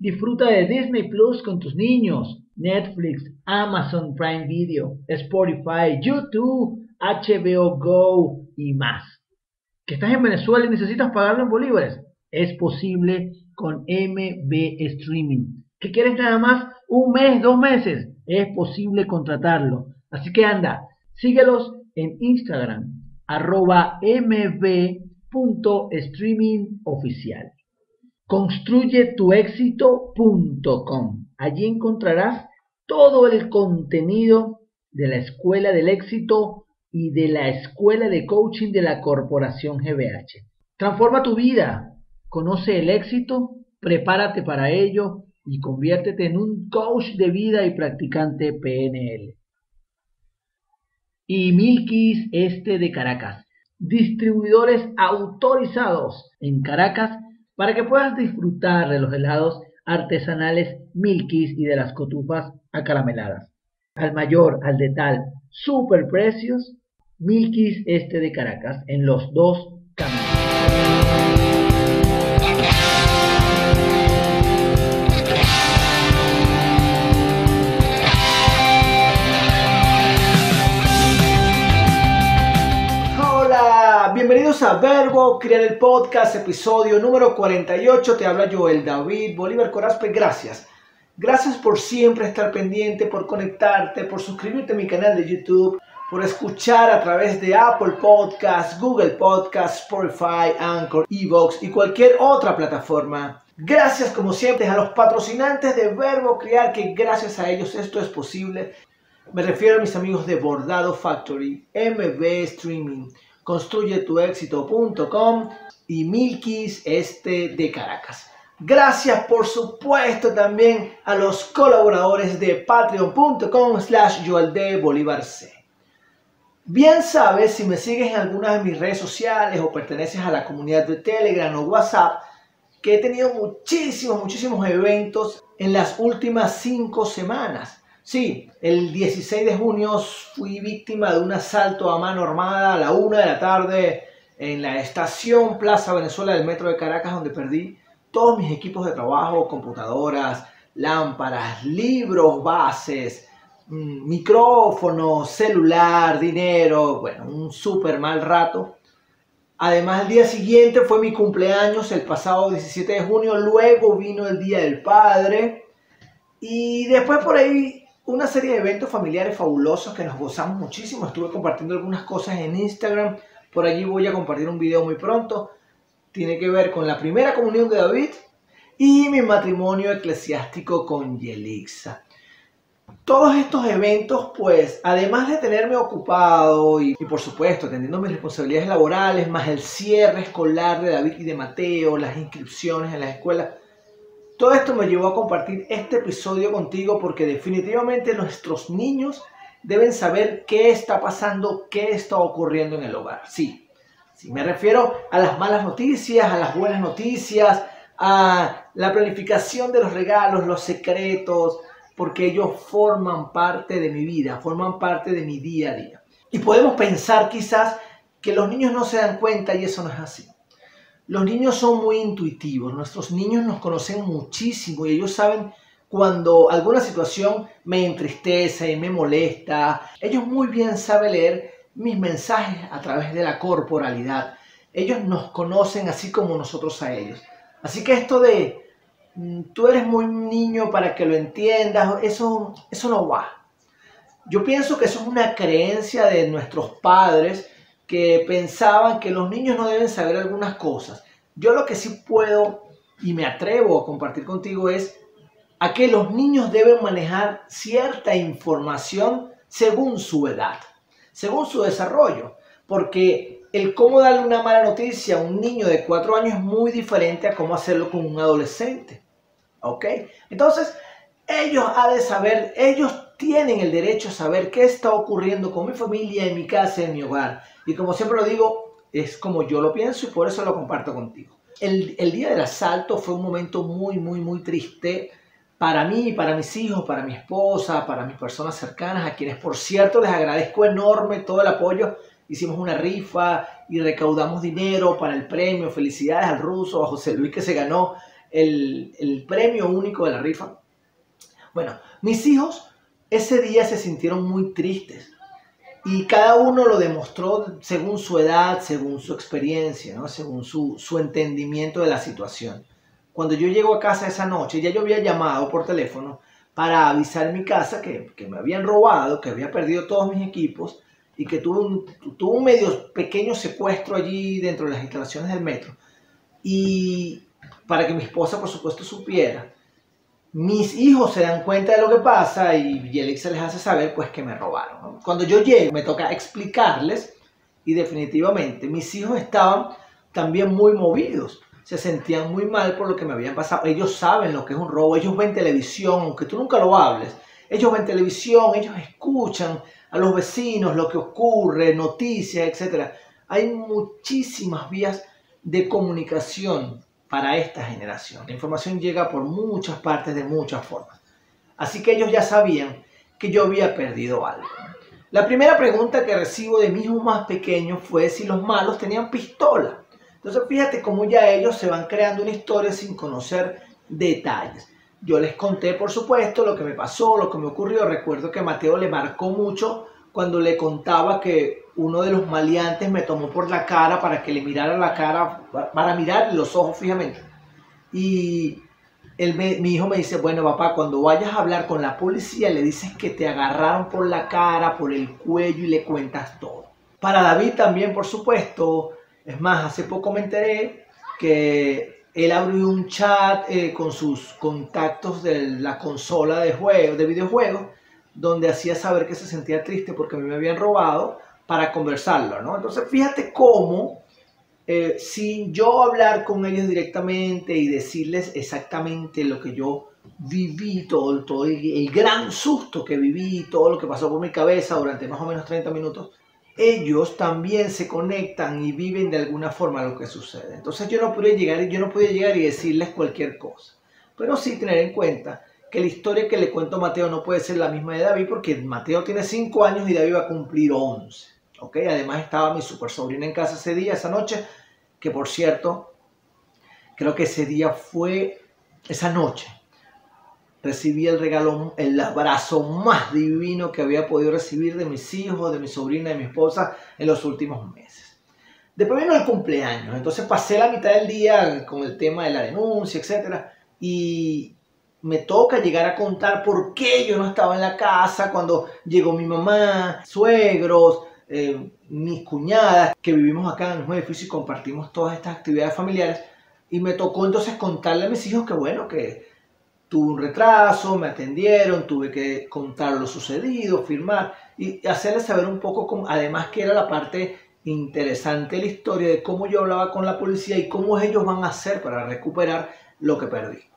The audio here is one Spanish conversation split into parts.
Disfruta de Disney Plus con tus niños, Netflix, Amazon Prime Video, Spotify, YouTube, HBO Go y más. ¿Que estás en Venezuela y necesitas pagarlo en bolívares? Es posible con MB Streaming. ¿Que quieres nada más un mes, dos meses? Es posible contratarlo. Así que anda, síguelos en Instagram, arroba mb.streamingoficial. Construyetuexito.com. Allí encontrarás todo el contenido de la Escuela del Éxito y de la Escuela de Coaching de la Corporación GBH. Transforma tu vida, conoce el éxito, prepárate para ello y conviértete en un coach de vida y practicante PNL y Milkis Este de Caracas, distribuidores autorizados en Caracas para que puedas disfrutar de los helados artesanales Milkis y de las cotufas acarameladas. Al mayor, al de tal, super precios, Milkis Este de Caracas en los dos caminos. A Verbo, Crear el Podcast, episodio número 48. Te habla Joel David Bolívar Corazpe. Gracias. Gracias por siempre estar pendiente, por conectarte, por suscribirte a mi canal de YouTube, por escuchar a través de Apple Podcasts, Google Podcasts, Spotify, Anchor, Evox y cualquier otra plataforma. Gracias como siempre a los patrocinantes de Verbo Crear, que gracias a ellos esto es posible. Me refiero a mis amigos de Bordado Factory, MB Streaming construyetuexito.com y Milkis Este de Caracas. Gracias por supuesto también a los colaboradores de patreon.com slash Bolívar C. Bien sabes, si me sigues en algunas de mis redes sociales o perteneces a la comunidad de Telegram o WhatsApp, que he tenido muchísimos, muchísimos eventos en las últimas cinco semanas. Sí, el 16 de junio fui víctima de un asalto a mano armada a la una de la tarde en la estación Plaza Venezuela del Metro de Caracas, donde perdí todos mis equipos de trabajo, computadoras, lámparas, libros, bases, mm, micrófono, celular, dinero, bueno, un súper mal rato. Además, el día siguiente fue mi cumpleaños, el pasado 17 de junio, luego vino el Día del Padre. Y después por ahí una serie de eventos familiares fabulosos que nos gozamos muchísimo. Estuve compartiendo algunas cosas en Instagram. Por allí voy a compartir un video muy pronto. Tiene que ver con la primera comunión de David y mi matrimonio eclesiástico con Yelixa. Todos estos eventos, pues, además de tenerme ocupado y, y, por supuesto atendiendo mis responsabilidades laborales, más el cierre escolar de David y de Mateo, las inscripciones en las escuelas, todo esto me llevó a compartir este episodio contigo porque definitivamente nuestros niños deben saber qué está pasando, qué está ocurriendo en el hogar. Sí, sí, me refiero a las malas noticias, a las buenas noticias, a la planificación de los regalos, los secretos, porque ellos forman parte de mi vida, forman parte de mi día a día. Y podemos pensar quizás que los niños no se dan cuenta y eso no es así. Los niños son muy intuitivos, nuestros niños nos conocen muchísimo y ellos saben cuando alguna situación me entristece, me molesta. Ellos muy bien saben leer mis mensajes a través de la corporalidad. Ellos nos conocen así como nosotros a ellos. Así que esto de mm, tú eres muy niño para que lo entiendas, eso, eso no va. Yo pienso que eso es una creencia de nuestros padres que pensaban que los niños no deben saber algunas cosas. Yo lo que sí puedo y me atrevo a compartir contigo es a que los niños deben manejar cierta información según su edad, según su desarrollo, porque el cómo darle una mala noticia a un niño de cuatro años es muy diferente a cómo hacerlo con un adolescente. ¿Ok? Entonces, ellos han de saber, ellos tienen el derecho a saber qué está ocurriendo con mi familia, en mi casa, en mi hogar. Y como siempre lo digo, es como yo lo pienso y por eso lo comparto contigo. El, el día del asalto fue un momento muy, muy, muy triste para mí, para mis hijos, para mi esposa, para mis personas cercanas, a quienes por cierto les agradezco enorme todo el apoyo. Hicimos una rifa y recaudamos dinero para el premio. Felicidades al ruso, a José Luis que se ganó el, el premio único de la rifa. Bueno, mis hijos ese día se sintieron muy tristes y cada uno lo demostró según su edad, según su experiencia, ¿no? según su, su entendimiento de la situación. Cuando yo llego a casa esa noche, ya yo había llamado por teléfono para avisar en mi casa que, que me habían robado, que había perdido todos mis equipos y que tuve un, un medio pequeño secuestro allí dentro de las instalaciones del metro. Y para que mi esposa, por supuesto, supiera mis hijos se dan cuenta de lo que pasa y Yelix se les hace saber pues que me robaron. Cuando yo llego me toca explicarles y definitivamente mis hijos estaban también muy movidos, se sentían muy mal por lo que me habían pasado. Ellos saben lo que es un robo, ellos ven televisión, aunque tú nunca lo hables. Ellos ven televisión, ellos escuchan a los vecinos lo que ocurre, noticias, etc. Hay muchísimas vías de comunicación para esta generación. La información llega por muchas partes, de muchas formas. Así que ellos ya sabían que yo había perdido algo. La primera pregunta que recibo de mis hijos más pequeños fue si los malos tenían pistola. Entonces fíjate cómo ya ellos se van creando una historia sin conocer detalles. Yo les conté, por supuesto, lo que me pasó, lo que me ocurrió. Recuerdo que Mateo le marcó mucho cuando le contaba que uno de los maleantes me tomó por la cara para que le mirara la cara, para mirar los ojos fijamente. Y mi hijo me dice, bueno papá, cuando vayas a hablar con la policía le dices que te agarraron por la cara, por el cuello y le cuentas todo. Para David también, por supuesto, es más, hace poco me enteré que él abrió un chat eh, con sus contactos de la consola de, juego, de videojuegos, donde hacía saber que se sentía triste porque me habían robado para conversarlo, ¿no? Entonces, fíjate cómo, eh, sin yo hablar con ellos directamente y decirles exactamente lo que yo viví, todo, todo el, gran susto que viví, todo lo que pasó por mi cabeza durante más o menos 30 minutos, ellos también se conectan y viven de alguna forma lo que sucede. Entonces yo no pude llegar, yo no pude llegar y decirles cualquier cosa, pero sí tener en cuenta que la historia que le cuento a Mateo no puede ser la misma de David porque Mateo tiene 5 años y David va a cumplir 11. Además estaba mi super sobrina en casa ese día, esa noche, que por cierto, creo que ese día fue, esa noche, recibí el regalo, el abrazo más divino que había podido recibir de mis hijos, de mi sobrina, de mi esposa en los últimos meses. Después vino el cumpleaños, entonces pasé la mitad del día con el tema de la denuncia, etc. Y me toca llegar a contar por qué yo no estaba en la casa cuando llegó mi mamá, suegros, eh, mis cuñadas, que vivimos acá en mismo edificio y compartimos todas estas actividades familiares. Y me tocó entonces contarle a mis hijos que bueno, que tuve un retraso, me atendieron, tuve que contar lo sucedido, firmar y hacerles saber un poco, cómo, además que era la parte interesante de la historia de cómo yo hablaba con la policía y cómo ellos van a hacer para recuperar lo que perdí.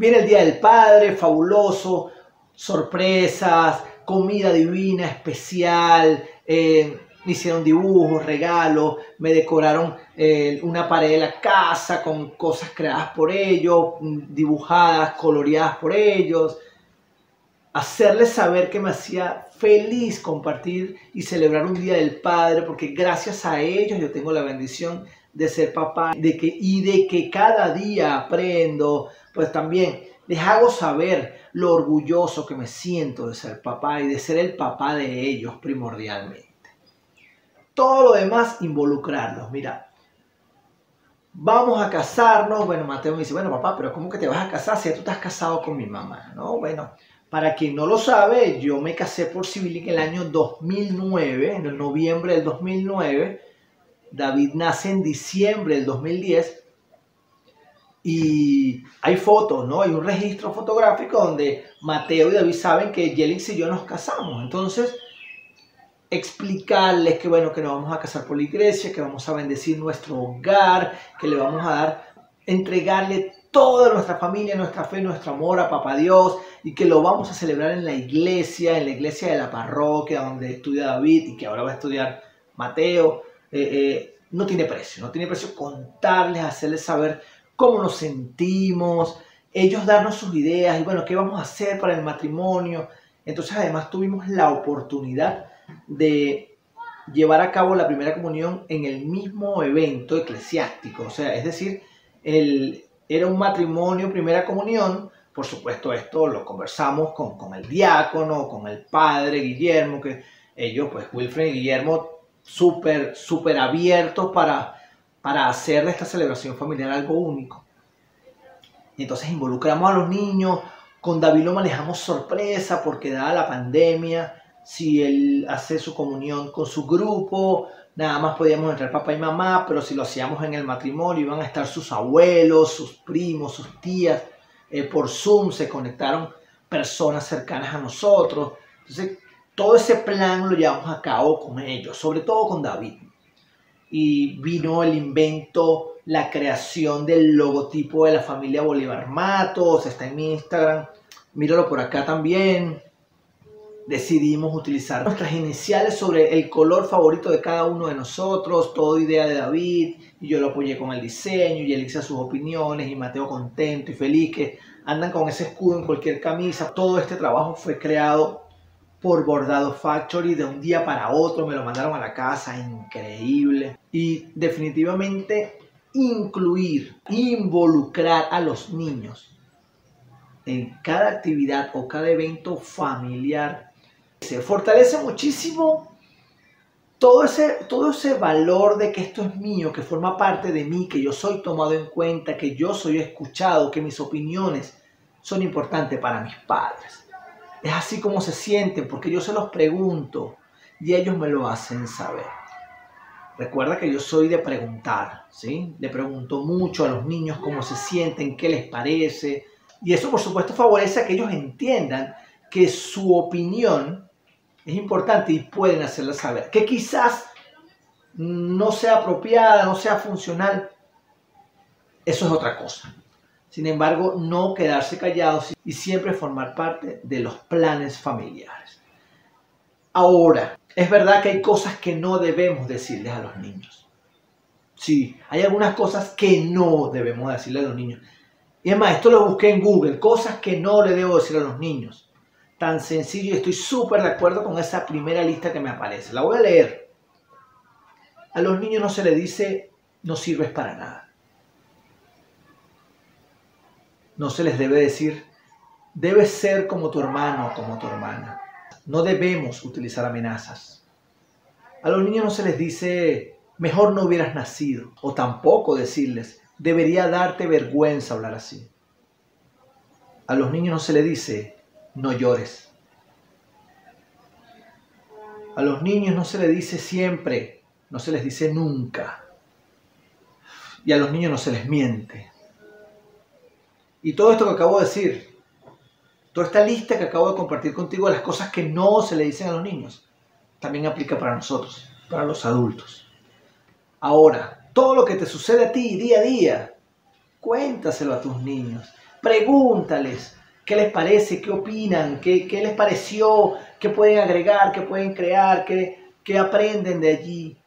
Viene el Día del Padre, fabuloso, sorpresas, comida divina, especial, eh, me hicieron dibujos, regalos, me decoraron eh, una pared de la casa con cosas creadas por ellos, dibujadas, coloreadas por ellos. Hacerles saber que me hacía feliz compartir y celebrar un Día del Padre, porque gracias a ellos yo tengo la bendición de ser papá de que, y de que cada día aprendo, pues también les hago saber lo orgulloso que me siento de ser papá y de ser el papá de ellos primordialmente. Todo lo demás, involucrarlos. Mira, vamos a casarnos. Bueno, Mateo me dice, bueno, papá, pero ¿cómo que te vas a casar si tú estás casado con mi mamá? No, bueno, para quien no lo sabe, yo me casé por civil en el año 2009, en el noviembre del 2009. David nace en diciembre del 2010 y hay fotos, ¿no? Hay un registro fotográfico donde Mateo y David saben que Yelix y yo nos casamos. Entonces, explicarles que, bueno, que nos vamos a casar por la iglesia, que vamos a bendecir nuestro hogar, que le vamos a dar, entregarle toda nuestra familia, nuestra fe, nuestro amor a Papá Dios, y que lo vamos a celebrar en la iglesia, en la iglesia de la parroquia donde estudia David y que ahora va a estudiar Mateo, eh, eh, no tiene precio, no tiene precio contarles, hacerles saber cómo nos sentimos, ellos darnos sus ideas y bueno, qué vamos a hacer para el matrimonio. Entonces además tuvimos la oportunidad de llevar a cabo la primera comunión en el mismo evento eclesiástico, o sea, es decir, el, era un matrimonio, primera comunión, por supuesto esto lo conversamos con, con el diácono, con el padre Guillermo, que ellos, pues Wilfred y Guillermo, súper, súper abiertos para, para hacer de esta celebración familiar algo único. Y entonces involucramos a los niños, con David lo manejamos sorpresa porque dada la pandemia, si él hace su comunión con su grupo, nada más podíamos entrar papá y mamá, pero si lo hacíamos en el matrimonio iban a estar sus abuelos, sus primos, sus tías, eh, por Zoom se conectaron personas cercanas a nosotros. Entonces, todo ese plan lo llevamos a cabo con ellos, sobre todo con David. Y vino el invento, la creación del logotipo de la familia Bolívar Matos, está en mi Instagram, míralo por acá también decidimos utilizar nuestras iniciales sobre el color favorito de cada uno de nosotros, toda idea de David, y yo lo apoyé con el diseño, y hizo sus opiniones, y Mateo contento y feliz, que andan con ese escudo en cualquier camisa. Todo este trabajo fue creado por Bordado Factory de un día para otro, me lo mandaron a la casa, increíble. Y definitivamente incluir, involucrar a los niños en cada actividad o cada evento familiar se fortalece muchísimo todo ese, todo ese valor de que esto es mío, que forma parte de mí, que yo soy tomado en cuenta, que yo soy escuchado, que mis opiniones son importantes para mis padres. Es así como se sienten, porque yo se los pregunto y ellos me lo hacen saber. Recuerda que yo soy de preguntar, ¿sí? Le pregunto mucho a los niños cómo se sienten, qué les parece. Y eso, por supuesto, favorece a que ellos entiendan que su opinión es importante y pueden hacerla saber. Que quizás no sea apropiada, no sea funcional, eso es otra cosa. Sin embargo, no quedarse callados y siempre formar parte de los planes familiares. Ahora, es verdad que hay cosas que no debemos decirles a los niños. Sí, hay algunas cosas que no debemos decirle a los niños. Y es más, esto lo busqué en Google, cosas que no le debo decir a los niños tan sencillo y estoy súper de acuerdo con esa primera lista que me aparece. La voy a leer. A los niños no se les dice no sirves para nada. No se les debe decir debes ser como tu hermano o como tu hermana. No debemos utilizar amenazas. A los niños no se les dice mejor no hubieras nacido o tampoco decirles debería darte vergüenza hablar así. A los niños no se les dice no llores. A los niños no se les dice siempre, no se les dice nunca. Y a los niños no se les miente. Y todo esto que acabo de decir, toda esta lista que acabo de compartir contigo de las cosas que no se le dicen a los niños, también aplica para nosotros, para los adultos. Ahora, todo lo que te sucede a ti día a día, cuéntaselo a tus niños, pregúntales, ¿Qué les parece? ¿Qué opinan? ¿Qué, qué les pareció? ¿Qué pueden agregar? ¿Qué pueden crear? ¿Qué, ¿Qué aprenden de allí?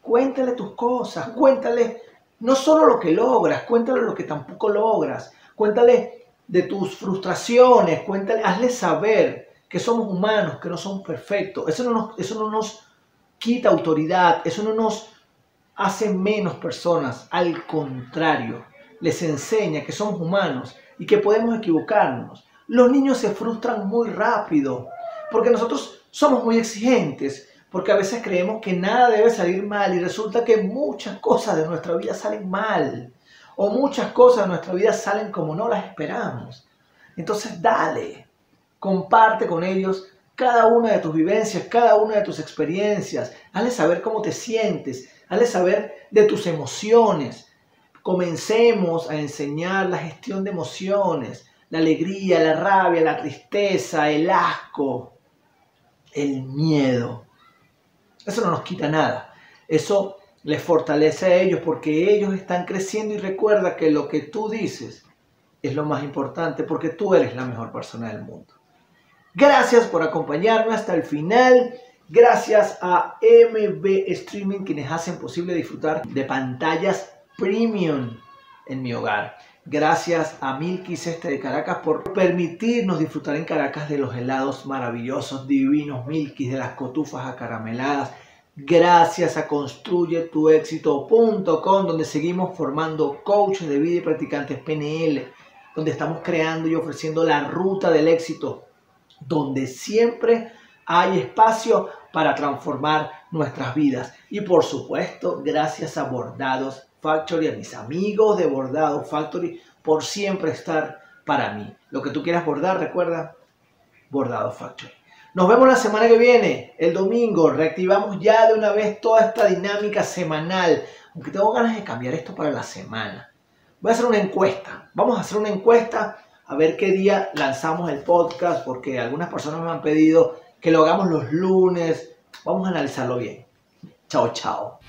Cuéntale tus cosas, cuéntale no solo lo que logras, cuéntale lo que tampoco logras, cuéntale de tus frustraciones, cuéntale, hazle saber que somos humanos, que no somos perfectos. Eso no nos, eso no nos quita autoridad, eso no nos hace menos personas, al contrario, les enseña que somos humanos y que podemos equivocarnos. Los niños se frustran muy rápido porque nosotros somos muy exigentes, porque a veces creemos que nada debe salir mal y resulta que muchas cosas de nuestra vida salen mal o muchas cosas de nuestra vida salen como no las esperamos. Entonces dale, comparte con ellos cada una de tus vivencias, cada una de tus experiencias, hazle saber cómo te sientes, hazle saber de tus emociones, comencemos a enseñar la gestión de emociones, la alegría, la rabia, la tristeza, el asco, el miedo. Eso no nos quita nada. Eso les fortalece a ellos porque ellos están creciendo y recuerda que lo que tú dices es lo más importante porque tú eres la mejor persona del mundo. Gracias por acompañarme hasta el final. Gracias a MB Streaming quienes hacen posible disfrutar de pantallas premium en mi hogar. Gracias a Milkis Este de Caracas por permitirnos disfrutar en Caracas de los helados maravillosos, divinos Milkis, de las cotufas acarameladas. Gracias a construyetuexito.com donde seguimos formando coaches de vida y practicantes PNL, donde estamos creando y ofreciendo la ruta del éxito, donde siempre hay espacio para transformar nuestras vidas. Y por supuesto, gracias a Bordados Factory, a mis amigos de Bordado Factory, por siempre estar para mí. Lo que tú quieras bordar, recuerda, Bordado Factory. Nos vemos la semana que viene, el domingo. Reactivamos ya de una vez toda esta dinámica semanal. Aunque tengo ganas de cambiar esto para la semana. Voy a hacer una encuesta. Vamos a hacer una encuesta a ver qué día lanzamos el podcast, porque algunas personas me han pedido que lo hagamos los lunes. Vamos a analizarlo bien. Chao, chao.